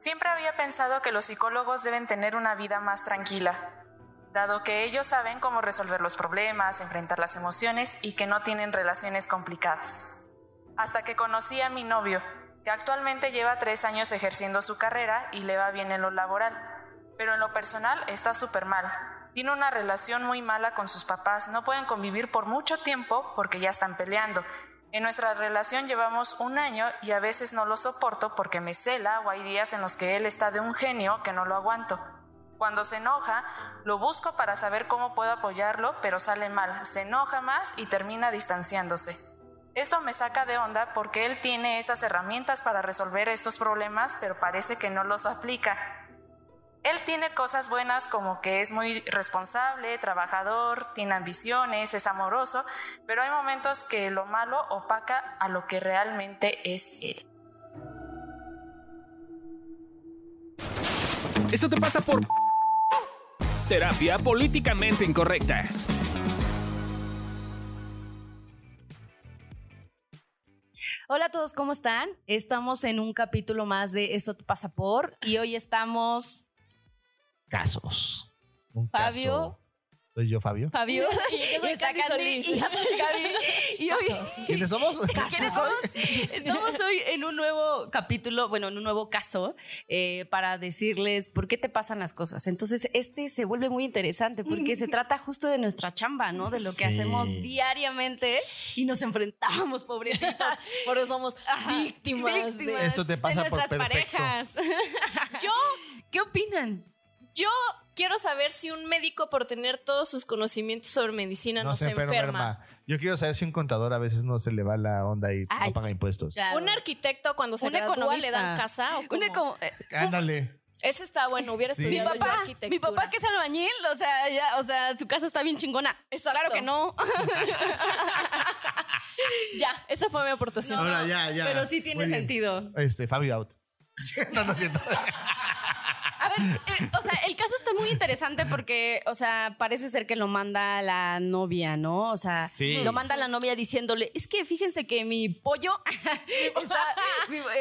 Siempre había pensado que los psicólogos deben tener una vida más tranquila, dado que ellos saben cómo resolver los problemas, enfrentar las emociones y que no tienen relaciones complicadas. Hasta que conocí a mi novio, que actualmente lleva tres años ejerciendo su carrera y le va bien en lo laboral, pero en lo personal está súper mal. Tiene una relación muy mala con sus papás, no pueden convivir por mucho tiempo porque ya están peleando. En nuestra relación llevamos un año y a veces no lo soporto porque me cela o hay días en los que él está de un genio que no lo aguanto. Cuando se enoja, lo busco para saber cómo puedo apoyarlo, pero sale mal, se enoja más y termina distanciándose. Esto me saca de onda porque él tiene esas herramientas para resolver estos problemas, pero parece que no los aplica. Él tiene cosas buenas como que es muy responsable, trabajador, tiene ambiciones, es amoroso, pero hay momentos que lo malo opaca a lo que realmente es él. Eso te pasa por terapia políticamente incorrecta. Hola a todos, ¿cómo están? Estamos en un capítulo más de Eso te pasa por y hoy estamos casos. Un Fabio. caso- ¿Soy yo, Fabio? Fabio Y yo soy Candy Solís. y yo soy Gaby. Y hoy ¿Quiénes somos? ¿Quiénes somos? Estamos hoy en un nuevo capítulo, bueno, en un nuevo caso, eh, para decirles por qué te pasan las cosas. Entonces, este se vuelve muy interesante porque se trata justo de nuestra chamba, ¿no? De lo que Sí. hacemos diariamente y nos enfrentamos, pobrecitos. Por eso somos Ajá, víctimas, de- Eso te pasa de por nuestras perfecto. parejas. Yo, ¿Qué opinan? Yo quiero saber si un médico por tener todos sus conocimientos sobre medicina no, No se enferma. Yo quiero saber si un contador a veces no se le va la onda y Ay. no paga impuestos. Un arquitecto cuando se Un gradúa le economista. dan casa o Un cómo? eco- eh, Ándale. Ese está bueno, hubiera Sí. mi estudiado yo papá, arquitectura. mi papá que es albañil, o sea, ya, o sea, su casa está bien chingona. Exacto. Claro que no. Ya, esa fue mi aportación. Ahora ya, ya. Pero sí tiene sentido. Este, Fabio out. no, no es cierto. A ver, eh, o sea, el caso está muy interesante porque, o sea, parece ser que lo manda la novia, ¿no? O sea, Sí. lo manda la novia diciéndole, es que fíjense que mi pollo está,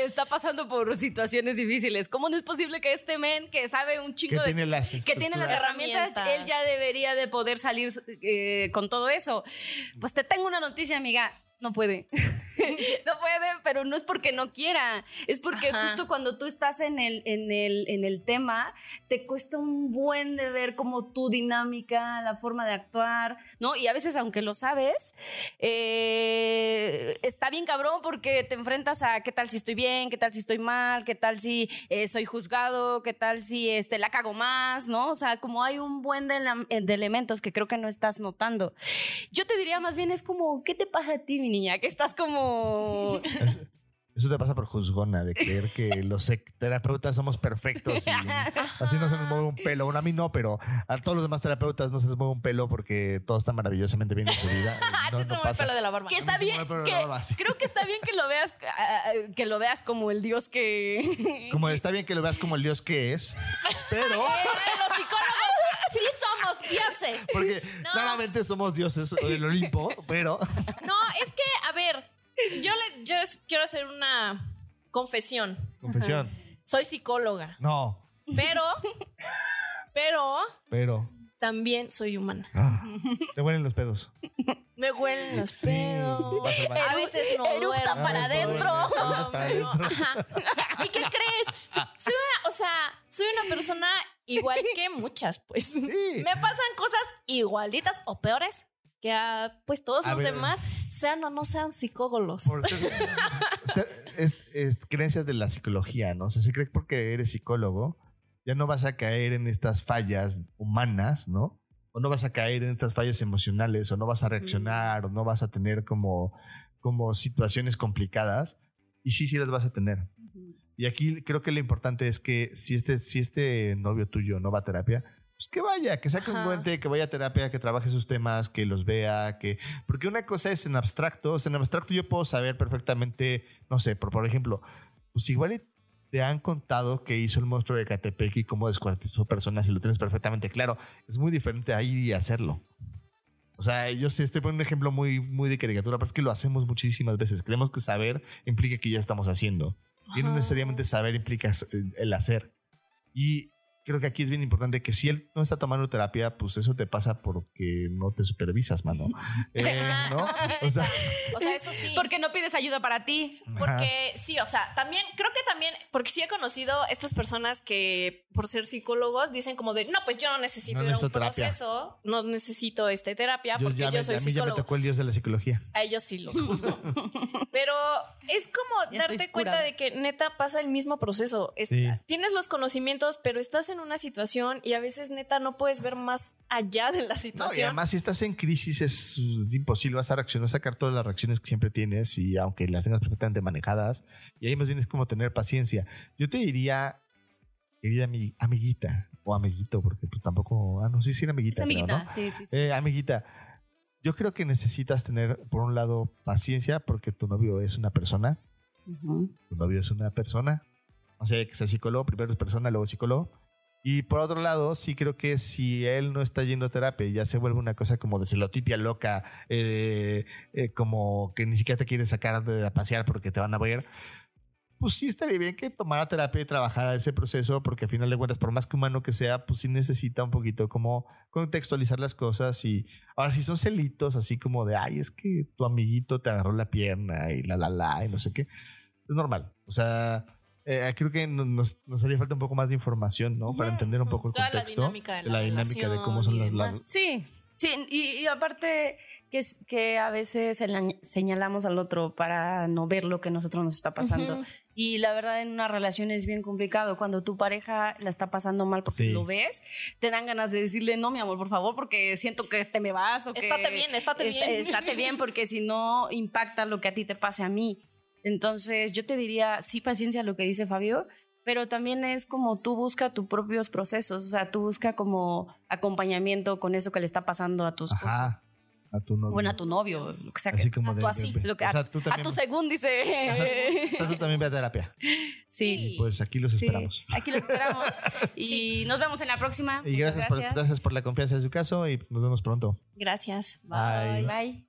está pasando por situaciones difíciles. ¿Cómo no es posible que este men que sabe un chingo Que de... tiene las que tiene las Herramientas. él ya debería de poder salir eh, con todo eso. Pues te tengo una noticia, amiga. No puede. no puede, pero no es porque no quiera. Es porque Ajá. justo cuando tú estás en el, en, el, en el tema, te cuesta un buen de ver como tu dinámica, la forma de actuar, ¿no? Y a veces, aunque lo sabes, eh, está bien cabrón porque te enfrentas a qué tal si estoy bien, qué tal si estoy mal, qué tal si eh, soy juzgado, qué tal si este, la cago más, ¿no? O sea, como hay un buen de, de elementos que creo que no estás notando. Yo te diría más bien, es como, ¿qué te pasa a ti, mi niña? Que estás como... Es- Eso te pasa por juzgona, de creer que los terapeutas somos perfectos y así no se nos mueve un pelo. Bueno, a mí no, pero a todos los demás terapeutas no se les mueve un pelo porque todo está maravillosamente bien en su vida. Ah, No, te no el pelo de la barba. que está bien, que barba, sí. creo que está bien que lo veas, ah, ah, que lo veas como el dios que... Como está bien que lo veas como el dios que es, pero Que los psicólogos somos dioses. porque No. claramente somos dioses del Olimpo, pero No, es que, a ver, yo les, yo les quiero hacer una confesión. confesión. Soy psicóloga, No, pero, pero pero también soy humana. ah, te huelen los pedos. Me huelen los Sí, pedos. A veces no Eructa duermo. para Ah, adentro. No. ¿Y qué crees? Soy una, o sea, soy una persona igual que muchas, pues. Sí. Me pasan cosas igualitas o peores que a pues todos A los ver. demás, sean o no sean psicólogos. Por ser- ser- es, es creencias de la psicología, ¿no? O sea, se cree que porque eres psicólogo, ya no vas a caer en estas fallas humanas, ¿no? O no vas a caer en estas fallas emocionales, o no vas a reaccionar, o no vas a tener como, como situaciones complicadas. Y sí, sí las vas a tener. Y aquí creo que lo importante es que si este, si este novio tuyo no va a terapia, pues que vaya, que saque un Ajá. té, que vaya a terapia, que trabaje sus temas, que los vea, que... Porque una cosa es en abstracto, o sea, en abstracto yo puedo saber perfectamente, no sé, por, por ejemplo, pues igual te han contado que hizo el monstruo de Catepec y cómo descuartizó personas y lo tienes perfectamente claro. Es muy diferente a ir y hacerlo. O sea, yo sé, estoy poniendo un ejemplo muy, muy de caricatura, pero es que lo hacemos muchísimas veces. Creemos que saber implica que ya estamos haciendo. Y no necesariamente saber implica eh, el hacer. Y creo que aquí es bien importante que si él no está tomando terapia, pues eso te pasa porque no te supervisas, mano. Eh, ¿no? O sea, O sea, eso sí. Porque no pides ayuda para ti. Porque sí, o sea, también, creo que también, porque sí he conocido estas personas que por ser psicólogos dicen como de, no, pues yo no necesito No ir a un terapia. proceso, no necesito este terapia yo porque ya yo soy a mí ya me psicólogo. tocó el dios de la psicología. A ellos sí los juzgo. Pero es como Ya darte cuenta de que neta pasa el mismo proceso. Es- Sí. Tienes los conocimientos, pero estás en una situación y a veces neta no puedes ver más allá de la No, y situación. además, si estás en crisis, es imposible. Vas a reaccionar, vas a sacar todas las reacciones que siempre tienes y aunque las tengas perfectamente manejadas. Y ahí más bien es como tener paciencia. Yo te diría, querida ami- amiguita o amiguito, porque pues tampoco. Ah, no, sí, sí, era amiguita. Es creo, amiguita. ¿no? Sí, sí, sí. Eh, amiguita, yo creo que necesitas tener, por un lado, paciencia porque tu novio es una persona. Tu novio es una persona. O sea, que sea psicólogo, primero es persona, luego psicólogo. Y por otro lado, sí creo que si él no está yendo a terapia ya se vuelve una cosa como de celotipia loca, eh, eh, como que ni siquiera te quiere sacar de a pasear porque te van a ver, pues sí estaría bien que tomara terapia y trabajara ese proceso, porque al final de cuentas, por más que humano que sea, pues sí necesita un poquito como contextualizar las cosas. Y ahora, si son celitos así como de, ay, es que tu amiguito te agarró la pierna y la, la, la, y no sé qué, es normal. O sea, eh, creo que no- nos, nos haría falta un poco más de información, ¿no? Para entender un poco el Toda la contexto. dinámica de la la dinámica de cómo son las, demás. Sí, sí, y, y aparte que, es, que a veces señal- señalamos al otro para no ver lo que a nosotros nos está pasando. Ujú. Y la verdad en una relación es bien complicado. Cuando tu pareja la está pasando mal porque Sí. lo ves, te dan ganas de decirle, no, mi amor, por favor, porque siento que te me vas o que... Estate bien, estate Est- bien. Estate bien, porque si no impacta lo que a ti te pase a mí. Entonces yo te diría, sí, paciencia lo que dice Fabio, pero también es como tú busca tus propios procesos, o sea, tú busca como acompañamiento con eso que le está pasando a tu esposo. Ajá. A tu novio. Bueno, a tu novio, lo que sea. Así como a de, tu así, lo que- o sea, a, tu según dice. o sea, o sea, tú también ve a terapia. sí. Y pues aquí los Sí, esperamos. aquí lo esperamos. Y nos vemos en la próxima. Y Muchas gracias por, gracias. gracias por la confianza de su caso y nos vemos pronto. Gracias. Bye. Bye.